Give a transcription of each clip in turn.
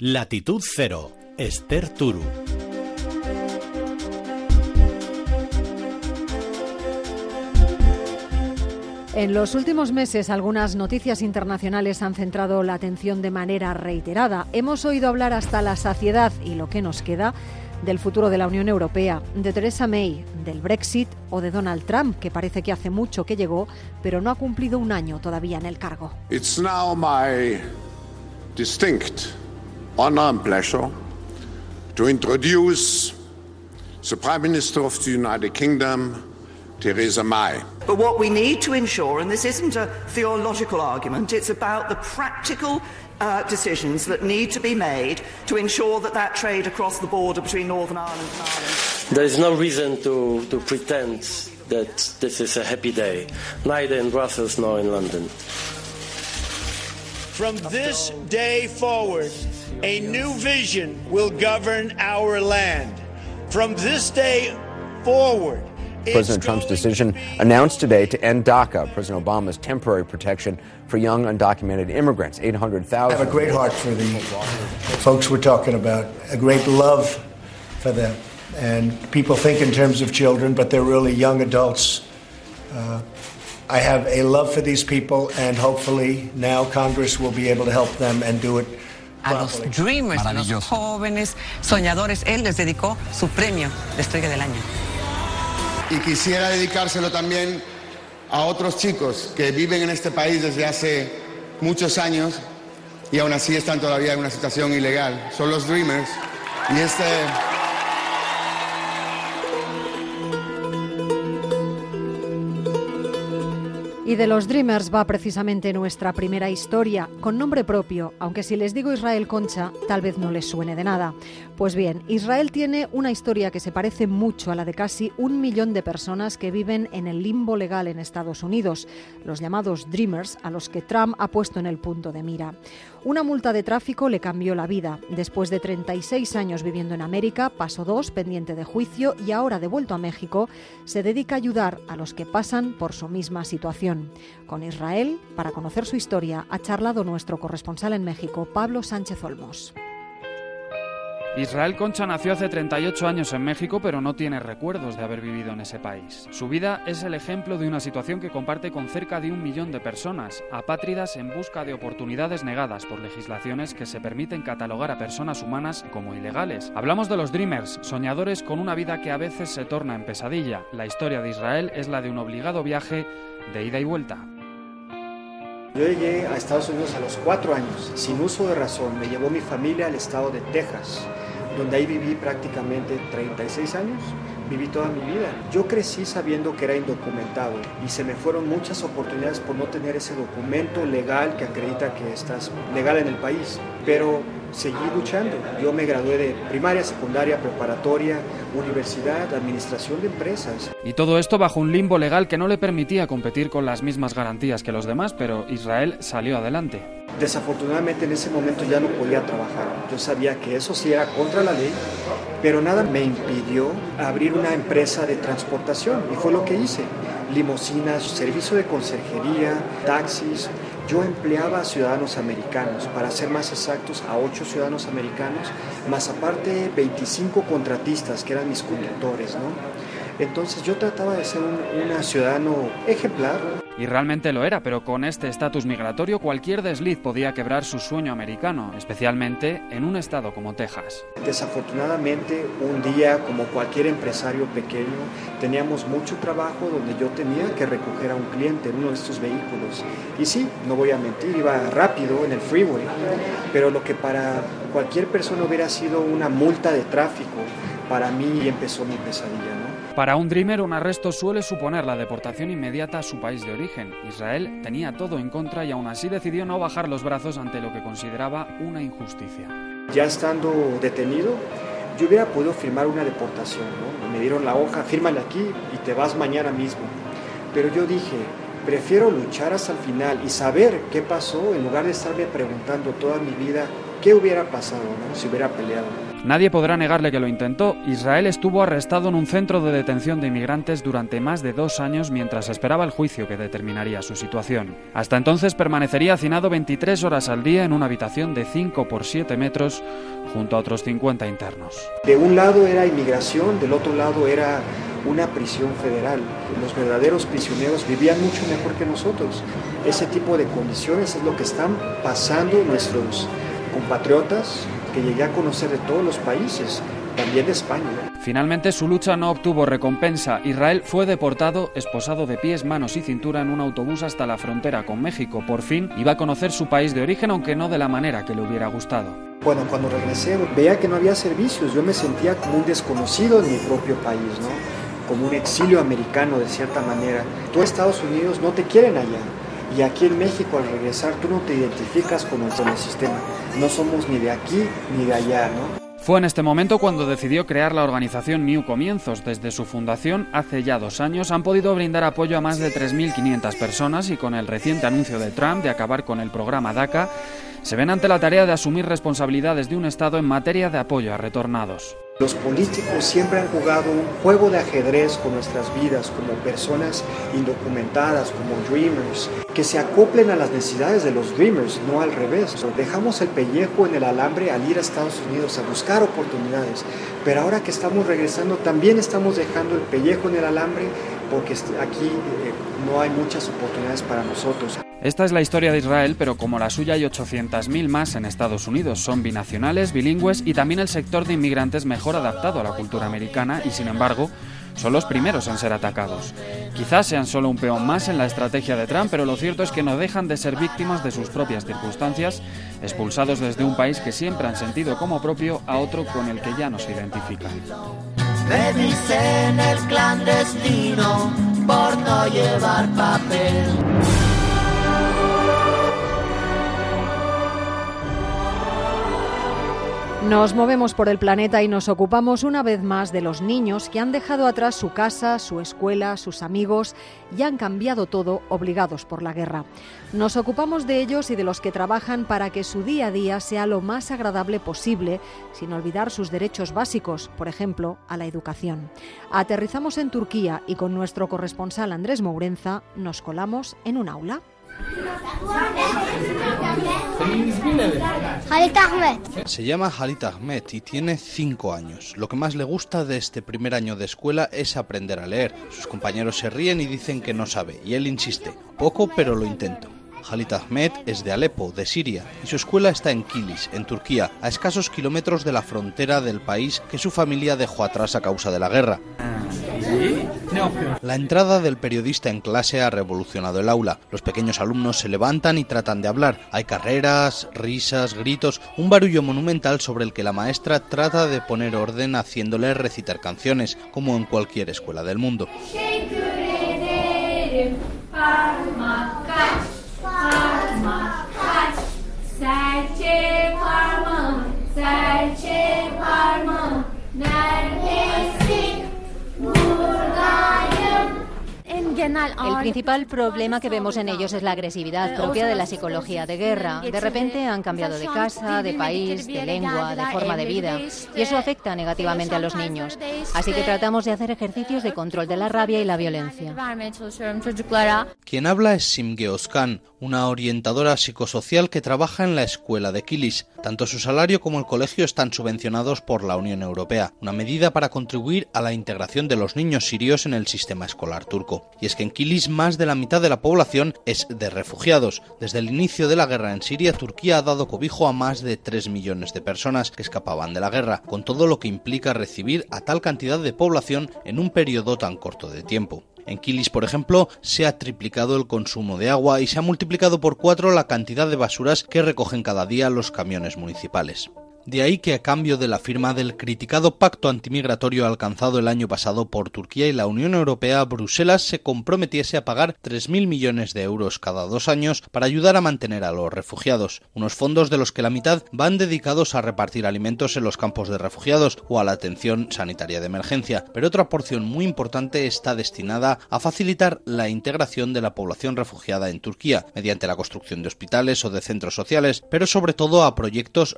Latitud Cero, Esther Turu. En los últimos meses, algunas noticias internacionales han centrado la atención de manera reiterada. Hemos oído hablar hasta la saciedad y lo que nos queda del futuro de la Unión Europea, de Theresa May, del Brexit o de Donald Trump, que parece que hace mucho que llegó, pero no ha cumplido un año todavía en el cargo. It's now my distinct honor and pleasure to introduce the Prime Minister of the United Kingdom, Theresa May. But what we need to ensure, and this isn't a theological argument, it's about the practical uh, decisions that need to be made to ensure that that trade across the border between Northern Ireland and Ireland. There is no reason to, to pretend that this is a happy day, neither in Brussels nor in London. From this day forward, a new vision will govern our land. From this day forward, President Trump's decision announced today to end DACA, President Obama's temporary protection for young undocumented immigrants, 800,000. I have a great heart for the folks we're talking about, a great love for them. And people think in terms of children, but they're really young adults. Uh, I have a love for these people, and hopefully now Congress will be able to help them and do it a los Dreamers, a los jóvenes soñadores. Él les dedicó su premio de Estrella del Año. Y quisiera dedicárselo también a otros chicos que viven en este país desde hace muchos años y aún así están todavía en una situación ilegal. Son los Dreamers. Y este... Y de los Dreamers va precisamente nuestra primera historia, con nombre propio, aunque si les digo Israel Concha, tal vez no les suene de nada. Pues bien, Israel tiene una historia que se parece mucho a la de casi un millón de personas que viven en el limbo legal en Estados Unidos, los llamados Dreamers, a los que Trump ha puesto en el punto de mira. Una multa de tráfico le cambió la vida. Después de 36 años viviendo en América, pasó dos pendiente de juicio y ahora devuelto a México, se dedica a ayudar a los que pasan por su misma situación. Con Israel, para conocer su historia, ha charlado nuestro corresponsal en México, Pablo Sánchez Olmos. Israel Concha nació hace 38 años en México, pero no tiene recuerdos de haber vivido en ese país. Su vida es el ejemplo de una situación que comparte con cerca de un millón de personas, apátridas en busca de oportunidades negadas por legislaciones que se permiten catalogar a personas humanas como ilegales. Hablamos de los Dreamers, soñadores con una vida que a veces se torna en pesadilla. La historia de Israel es la de un obligado viaje de ida y vuelta. Yo llegué a Estados Unidos a los cuatro años, sin uso de razón. Me llevó mi familia al estado de Texas, donde ahí viví prácticamente 36 años. Viví toda mi vida. Yo crecí sabiendo que era indocumentado y se me fueron muchas oportunidades por no tener ese documento legal que acredita que estás legal en el país. Pero seguí luchando. Yo me gradué de primaria, secundaria, preparatoria, universidad, administración de empresas. Y todo esto bajo un limbo legal que no le permitía competir con las mismas garantías que los demás, pero Israel salió adelante. Desafortunadamente en ese momento ya no podía trabajar. Yo sabía que eso sí era contra la ley, pero nada me impidió abrir una empresa de transportación y fue lo que hice. Limosinas, servicio de conserjería, taxis, yo empleaba a ciudadanos americanos, para ser más exactos, a ocho ciudadanos americanos, más aparte 25 contratistas que eran mis conductores, ¿no? Entonces yo trataba de ser un una ciudadano ejemplar. Y realmente lo era, pero con este estatus migratorio cualquier desliz podía quebrar su sueño americano, especialmente en un estado como Texas. Desafortunadamente, un día, como cualquier empresario pequeño, teníamos mucho trabajo donde yo tenía que recoger a un cliente en uno de estos vehículos. Y sí, no voy a mentir, iba rápido en el freeway, pero lo que para cualquier persona hubiera sido una multa de tráfico, para mí empezó mi pesadilla. Para un Dreamer, un arresto suele suponer la deportación inmediata a su país de origen. Israel tenía todo en contra y aún así decidió no bajar los brazos ante lo que consideraba una injusticia. Ya estando detenido, yo hubiera podido firmar una deportación, ¿no? Me dieron la hoja, fírmale aquí y te vas mañana mismo. Pero yo dije, prefiero luchar hasta el final y saber qué pasó en lugar de estarme preguntando toda mi vida ¿Qué hubiera pasado si hubiera peleado? Nadie podrá negarle que lo intentó. Israel estuvo arrestado en un centro de detención de inmigrantes durante más de dos años mientras esperaba el juicio que determinaría su situación. Hasta entonces permanecería hacinado 23 horas al día en una habitación de 5 por 7 metros junto a otros 50 internos. De un lado era inmigración, del otro lado era una prisión federal. Los verdaderos prisioneros vivían mucho mejor que nosotros. Ese tipo de condiciones es lo que están pasando nuestros compatriotas que llegué a conocer de todos los países, también de España. Finalmente su lucha no obtuvo recompensa. Israel fue deportado, esposado de pies, manos y cintura en un autobús hasta la frontera con México. Por fin iba a conocer su país de origen, aunque no de la manera que le hubiera gustado. Bueno, cuando regresé veía que no había servicios, yo me sentía como un desconocido en mi propio país, ¿no? Como un exilio americano de cierta manera. Tú Estados Unidos no te quieren allá. Y aquí en México al regresar tú no te identificas con el, con sistema. No somos ni de aquí ni de allá, ¿no? Fue en este momento cuando decidió crear la organización New Comienzos. Desde su fundación, hace ya dos años, han podido brindar apoyo a más de 3.500 personas y con el reciente anuncio de Trump de acabar con el programa DACA, se ven ante la tarea de asumir responsabilidades de un Estado en materia de apoyo a retornados. Los políticos siempre han jugado un juego de ajedrez con nuestras vidas como personas indocumentadas, como dreamers, que se acoplen a las necesidades de los dreamers, no al revés. Dejamos el pellejo en el alambre al ir a Estados Unidos a buscar oportunidades, pero ahora que estamos regresando también estamos dejando el pellejo en el alambre porque aquí eh, no hay muchas oportunidades para nosotros. Esta es la historia de Israel, pero como la suya hay 800.000 más en Estados Unidos. Son binacionales, bilingües y también el sector de inmigrantes mejor adaptado a la cultura americana y, sin embargo, son los primeros en ser atacados. Quizás sean solo un peón más en la estrategia de Trump, pero lo cierto es que no dejan de ser víctimas de sus propias circunstancias, expulsados desde un país que siempre han sentido como propio a otro con el que ya no se identifican. Me dicen el clandestino por no llevar papel. Nos movemos por el planeta y nos ocupamos una vez más de los niños que han dejado atrás su casa, su escuela, sus amigos y han cambiado todo obligados por la guerra. Nos ocupamos de ellos y de los que trabajan para que su día a día sea lo más agradable posible, sin olvidar sus derechos básicos, por ejemplo, a la educación. Aterrizamos en Turquía y con nuestro corresponsal Andrés Mourenza nos colamos en un aula. Halit Ahmed. Se llama Halit Ahmed y tiene 5 años. Lo que más le gusta de este primer año de escuela es aprender a leer. Sus compañeros se ríen y dicen que no sabe, y él insiste. Poco, pero lo intento. Halit Ahmed es de Alepo, de Siria, y su escuela está en Kilis, en Turquía, a escasos kilómetros de la frontera del país que su familia dejó atrás a causa de la guerra. La entrada del periodista en clase ha revolucionado el aula. Los pequeños alumnos se levantan y tratan de hablar. Hay carreras, risas, gritos, un barullo monumental sobre el que la maestra trata de poner orden haciéndoles recitar canciones, como en cualquier escuela del mundo. El principal problema que vemos en ellos es la agresividad propia de la psicología de guerra. De repente han cambiado de casa, de país, de lengua, de forma de vida, y eso afecta negativamente a los niños. Así que tratamos de hacer ejercicios de control de la rabia y la violencia. Quien habla es Simge Oskan, una orientadora psicosocial que trabaja en la escuela de Kilis. Tanto su salario como el colegio están subvencionados por la Unión Europea, una medida para contribuir a la integración de los niños sirios en el sistema escolar turco. Y es que en Kilis más de la mitad de la población es de refugiados. Desde el inicio de la guerra en Siria, Turquía ha dado cobijo a más de 3 millones de personas que escapaban de la guerra, con todo lo que implica recibir a tal cantidad de población en un periodo tan corto de tiempo. En Kilis, por ejemplo, se ha triplicado el consumo de agua y se ha multiplicado por cuatro la cantidad de basuras que recogen cada día los camiones municipales. De ahí que a cambio de la firma del criticado pacto antimigratorio alcanzado el año pasado por Turquía y la Unión Europea, Bruselas se comprometiese a pagar 3.000 millones de euros cada dos años para ayudar a mantener a los refugiados, unos fondos de los que la mitad van dedicados a repartir alimentos en los campos de refugiados o a la atención sanitaria de emergencia, pero otra porción muy importante está destinada a facilitar la integración de la población refugiada en Turquía, mediante la construcción de hospitales o de centros sociales, pero sobre todo a proyectos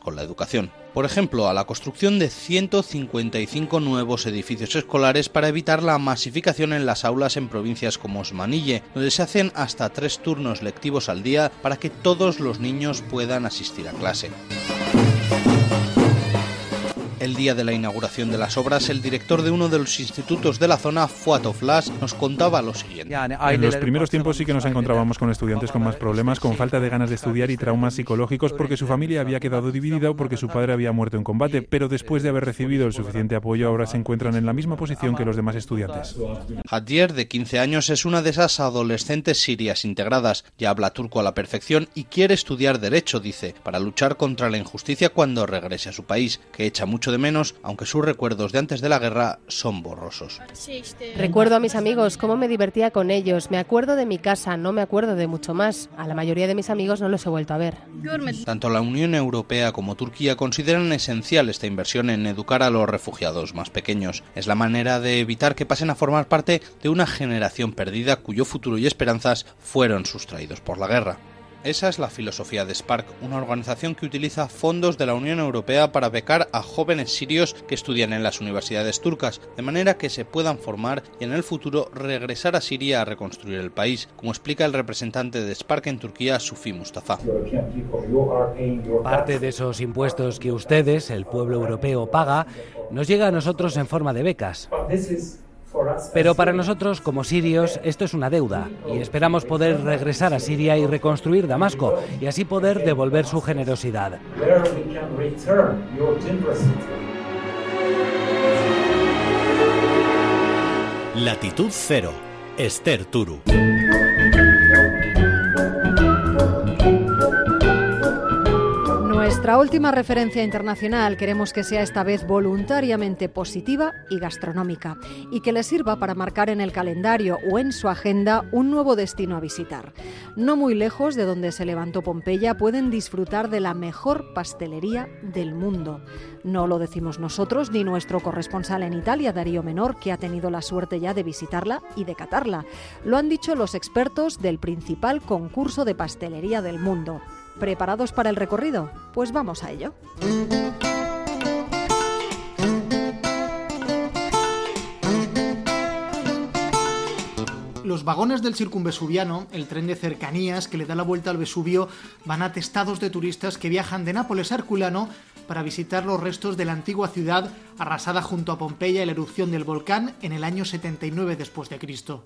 con la educación. Por ejemplo, a la construcción de 155 nuevos edificios escolares para evitar la masificación en las aulas en provincias como Osmanille, donde se hacen hasta tres turnos lectivos al día para que todos los niños puedan asistir a clase. El día de la inauguración de las obras, el director de uno de los institutos de la zona, Fuato Flash, nos contaba lo siguiente. En los primeros tiempos sí que nos encontrábamos con estudiantes con más problemas, con falta de ganas de estudiar y traumas psicológicos porque su familia había quedado dividida o porque su padre había muerto en combate, pero después de haber recibido el suficiente apoyo ahora se encuentran en la misma posición que los demás estudiantes. Hadier, de 15 años, es una de esas adolescentes sirias integradas. Ya habla turco a la perfección y quiere estudiar derecho, dice, para luchar contra la injusticia cuando regrese a su país, que echa mucho de menos, aunque sus recuerdos de antes de la guerra son borrosos. Recuerdo a mis amigos, cómo me divertía con ellos, me acuerdo de mi casa, no me acuerdo de mucho más. A la mayoría de mis amigos no los he vuelto a ver. Tanto la Unión Europea como Turquía consideran esencial esta inversión en educar a los refugiados más pequeños. Es la manera de evitar que pasen a formar parte de una generación perdida cuyo futuro y esperanzas fueron sustraídos por la guerra. Esa es la filosofía de Spark, una organización que utiliza fondos de la Unión Europea para becar a jóvenes sirios que estudian en las universidades turcas, de manera que se puedan formar y en el futuro regresar a Siria a reconstruir el país, como explica el representante de Spark en Turquía, Sufi Mustafa. Parte de esos impuestos que ustedes, el pueblo europeo, paga, nos llega a nosotros en forma de becas. Pero para nosotros, como sirios, esto es una deuda y esperamos poder regresar a Siria y reconstruir Damasco y así poder devolver su generosidad. Latitud Cero, Esther Turu. Nuestra última referencia internacional queremos que sea esta vez voluntariamente positiva y gastronómica y que le sirva para marcar en el calendario o en su agenda un nuevo destino a visitar. No muy lejos de donde se levantó Pompeya pueden disfrutar de la mejor pastelería del mundo. No lo decimos nosotros ni nuestro corresponsal en Italia, Darío Menor, que ha tenido la suerte ya de visitarla y de catarla. Lo han dicho los expertos del principal concurso de pastelería del mundo. ¿Preparados para el recorrido? Pues vamos a ello. Los vagones del circunvesuviano, el tren de cercanías que le da la vuelta al Vesubio, van atestados de turistas que viajan de Nápoles a Herculano para visitar los restos de la antigua ciudad arrasada junto a Pompeya y la erupción del volcán en el año 79 después de Cristo.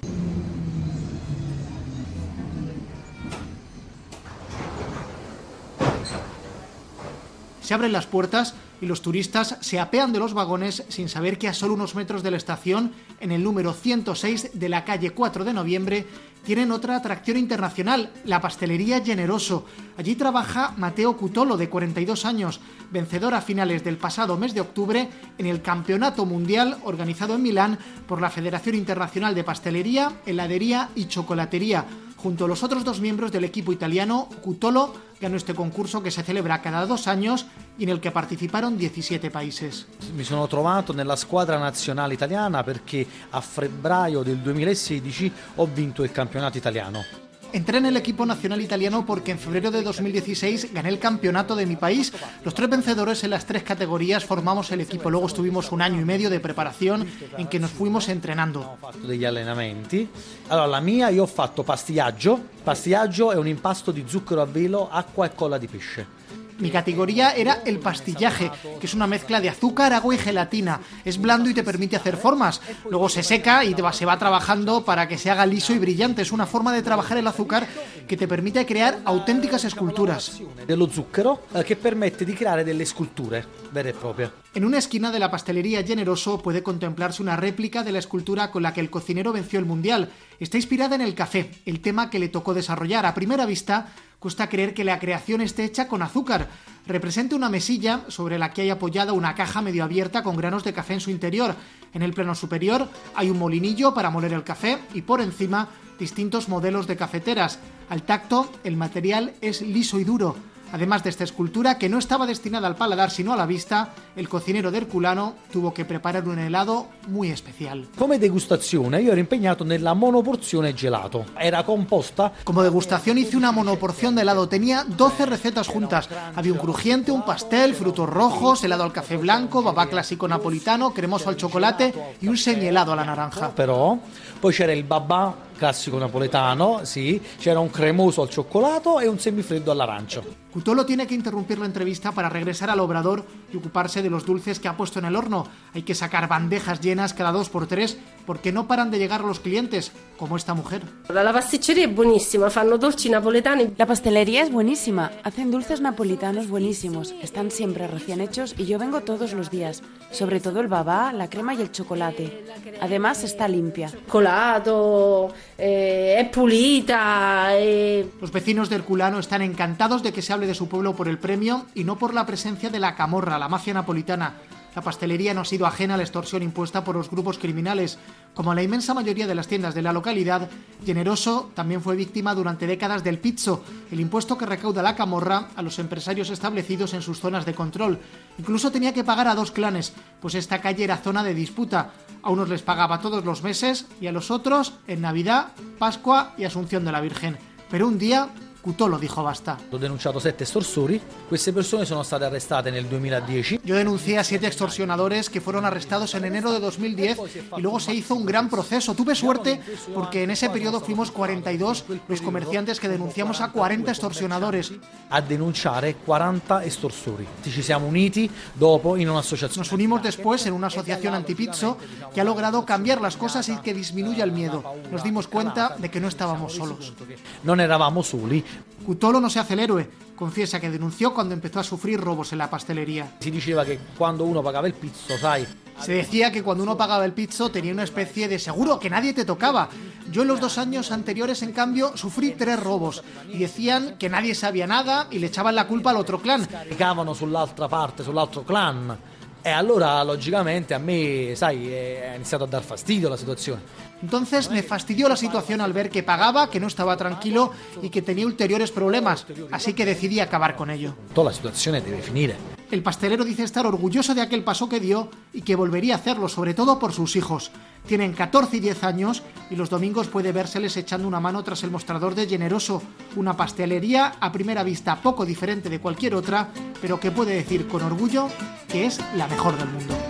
Se abren las puertas y los turistas se apean de los vagones sin saber que a solo unos metros de la estación, en el número 106 de la calle 4 de noviembre, tienen otra atracción internacional, la pastelería Generoso. Allí trabaja Mateo Cutolo, de 42 años, vencedor a finales del pasado mes de octubre en el Campeonato Mundial organizado en Milán por la Federación Internacional de Pastelería, Heladería y Chocolatería. Junto a los otros dos miembros del equipo italiano, Cutolo ganó este concurso que se celebra cada dos años y en el que participaron 17 países. Mi sono trovato nella squadra nazionale italiana perché a febbraio del 2016 ho vinto il campionato italiano. Entré en el equipo nacional italiano porque en febrero de 2016 gané el campeonato de mi país. Los tres vencedores en las tres categorías formamos el equipo. Luego estuvimos un año y medio de preparación en que nos fuimos entrenando. degli allenamenti. Allora, la mia io ho fatto pastillaggio. Pastillaggio è un impasto di zucchero a velo, acqua e colla di pesce. Mi categoría era el pastillaje, que es una mezcla de azúcar, agua y gelatina. Es blando y te permite hacer formas. Luego se seca y te va- se va trabajando para que se haga liso y brillante. Es una forma de trabajar el azúcar que te permite crear auténticas esculturas. Dello zucchero eh, che permette di creare delle sculture vere e proprie. En una esquina de la pastelería Generoso puede contemplarse una réplica de la escultura con la que el cocinero venció el Mundial. Está inspirada en el café, el tema que le tocó desarrollar. A primera vista, Cuesta creer que la creación esté hecha con azúcar. Representa una mesilla sobre la que hay apoyada una caja medio abierta con granos de café en su interior. En el plano superior hay un molinillo para moler el café y por encima distintos modelos de cafeteras. Al tacto, el material es liso y duro. Además de esta escultura, que no estaba destinada al paladar sino a la vista, el cocinero de Herculano tuvo que preparar un helado muy especial. Come degustazione io ero impegnato nella monoporzione gelato. Era composta... Como degustación hice una monoporción de helado. Tenía 12 recetas juntas. Había un crujiente, un pastel, frutos rojos, helado al café blanco, babá clásico napolitano, cremoso al chocolate y un semihelado a la naranja. Però poi c'era il babà classico napoletano, sì, c'era un cremoso al cioccolato e un semifreddo all'arancio. Cutolo tiene que interrumpir la entrevista para regresar al obrador y ocuparse de los dulces que ha puesto en el horno. Hay que sacar bandejas llenas cada dos por tres porque no paran de llegar los clientes, como esta mujer. La pasticcería es buenísima, fanno dolci napoletani. La pastelería es buenísima, hacen dulces napolitanos buenísimos, están siempre recién hechos y yo vengo todos los días, sobre todo el babá, la crema y el chocolate. Además está limpia. Colato, eh, es pulita. Eh. Los vecinos de Herculano están encantados de que se hable de su pueblo por el premio y no por la presencia de la camorra, la mafia napolitana. La pastelería no ha sido ajena a la extorsión impuesta por los grupos criminales. Como la inmensa mayoría de las tiendas de la localidad, Generoso también fue víctima durante décadas del pizzo, el impuesto que recauda la camorra a los empresarios establecidos en sus zonas de control. Incluso tenía que pagar a dos clanes, pues esta calle era zona de disputa. A unos les pagaba todos los meses y a los otros en Navidad, Pascua y Asunción de la Virgen. Pero un día Cutolo dijo basta. Ho denunciato sette estorsori, queste persone sono state arrestate nel 2010. Yo denuncié a siete extorsionadores que fueron arrestados en enero de 2010 y luego se hizo un gran proceso. Tuve suerte porque en ese periodo fuimos 42 los comerciantes que denunciamos a 40 extorsionadores. A denunciare 40 estorsori. Ci siamo uniti dopo in un'associazione. Nos unimos después en una asociación antipizzo que ha logrado cambiar las cosas y que disminuya el miedo. Nos dimos cuenta de que no estábamos solos. Non eravamo soli. Cutolo no se hace el héroe. Confiesa que denunció cuando empezó a sufrir robos en la pastelería. Si diceva che quando uno pagava il pizzo, sai, Se decía que cuando uno pagaba el pizzo tenía una especie de seguro que nadie te tocaba. Yo en los dos años anteriores, en cambio, sufrí tres robos y decían que nadie sabía nada y le echaban la culpa al otro clan. caricavano sull'altra parte, sull'altro clan. E allora, logicamente, a me, sai, è iniziato a dar fastidio la situazione. Entonces me fastidió la situación al ver que pagaba, que no estaba tranquilo y que tenía ulteriores problemas, así que decidí acabar con ello. Toda la situazione deve finire. El pastelero dice estar orgulloso de aquel paso que dio y que volvería a hacerlo, sobre todo por sus hijos. Tienen 14 y 10 años y los domingos puede vérseles echando una mano tras el mostrador de Generoso, una pastelería a primera vista poco diferente de cualquier otra, pero que puede decir con orgullo que es la mejor del mundo.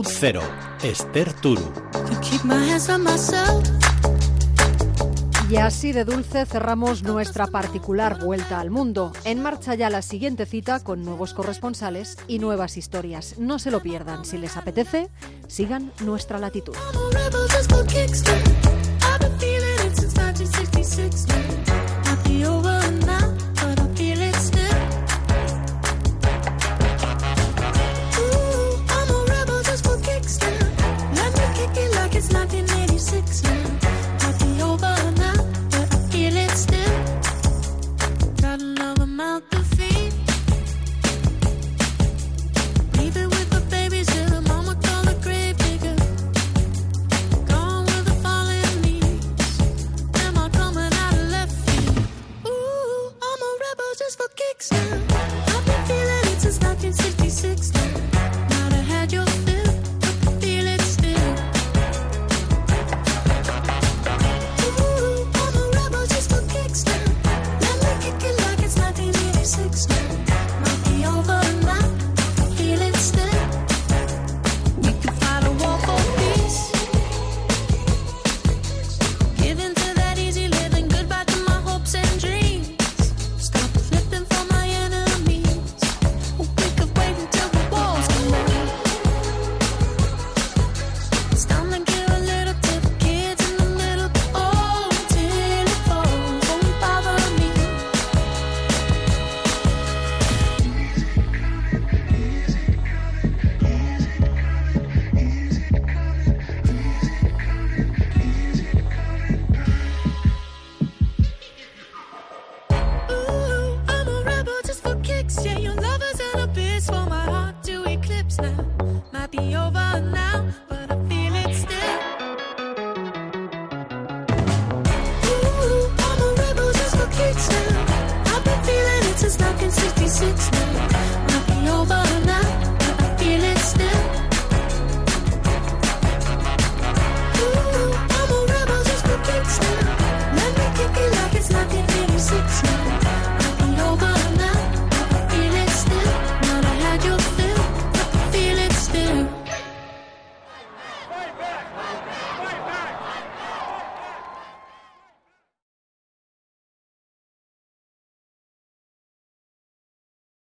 Cero, Esther Turu. Y así de dulce cerramos nuestra particular vuelta al mundo. En marcha ya la siguiente cita con nuevos corresponsales y nuevas historias. No se lo pierdan. Si les apetece, sigan nuestra latitud.